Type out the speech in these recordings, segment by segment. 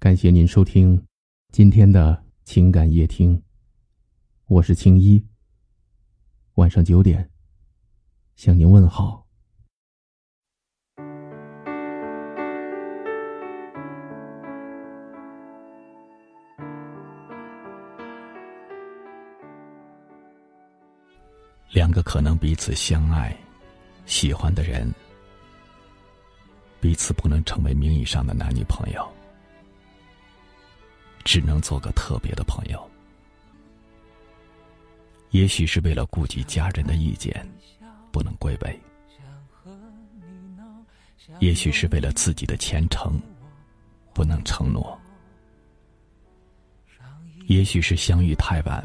感谢您收听今天的情感夜听，我是青衣。晚上九点向您问好。两个可能彼此相爱、喜欢的人，彼此不能成为名义上的男女朋友，只能做个特别的朋友。也许是为了顾及家人的意见，不能归位；也许是为了自己的前程，不能承诺；也许是相遇太晚，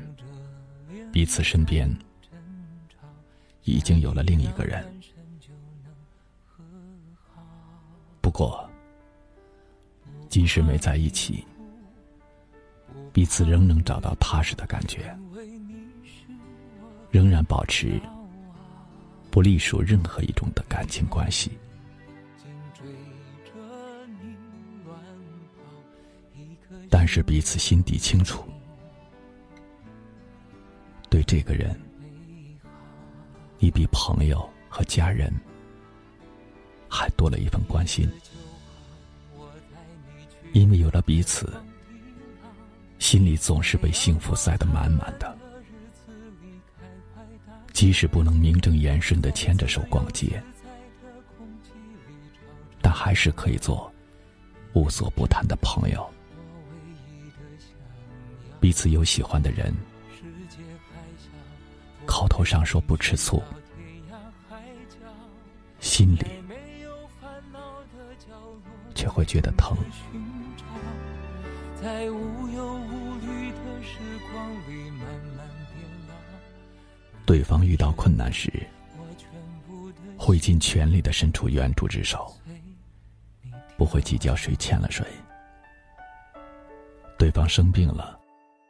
彼此身边。已经有了另一个人，不过，即使没在一起，彼此仍能找到踏实的感觉，仍然保持不隶属任何一种的感情关系。但是彼此心底清楚，对这个人。你比朋友和家人还多了一份关心，因为有了彼此，心里总是被幸福塞得满满的。即使不能名正言顺的牵着手逛街，但还是可以做无所不谈的朋友。彼此有喜欢的人。口头上说不吃醋，心里却会觉得疼。在无忧对方遇到困难时，会尽全力的伸出援助之手，不会计较谁欠了谁。对方生病了，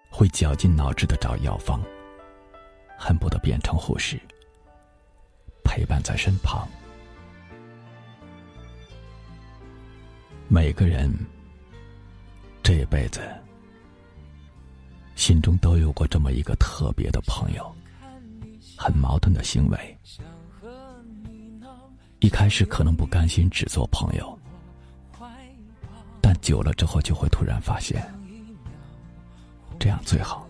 会绞尽脑汁的找药方。恨不得变成护士，陪伴在身旁。每个人这辈子心中都有过这么一个特别的朋友，很矛盾的行为。一开始可能不甘心只做朋友，但久了之后就会突然发现，这样最好。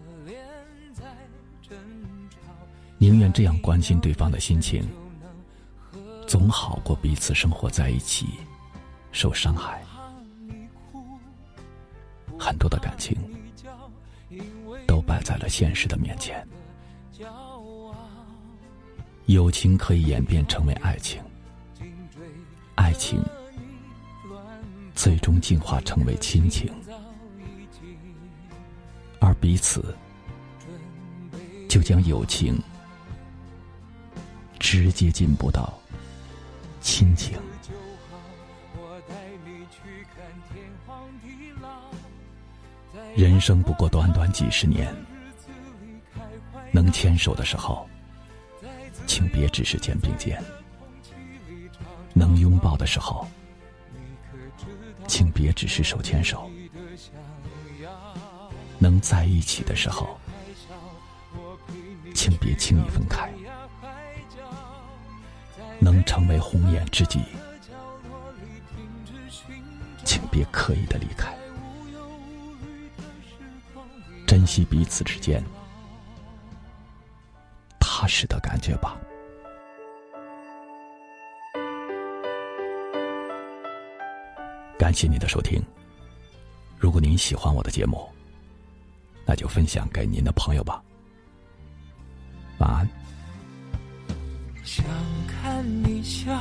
宁愿这样关心对方的心情，总好过彼此生活在一起受伤害。很多的感情摆在了现实的面前，友情可以演变成为爱情，爱情最终进化成为亲情，而彼此就将友情。直接进不到亲情。人生不过短短几十年，能牵手的时候，请别只是肩并肩；能拥抱的时候，请别只是手牵手；能在一起的时候，请别轻易分开。能成为红颜知己，请别刻意的离开，珍惜彼此之间踏实的感觉吧。感谢你的收听，如果您喜欢我的节目，那就分享给您的朋友吧。晚安。想看你笑，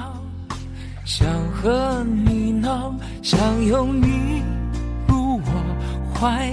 想和你闹，想拥你入我怀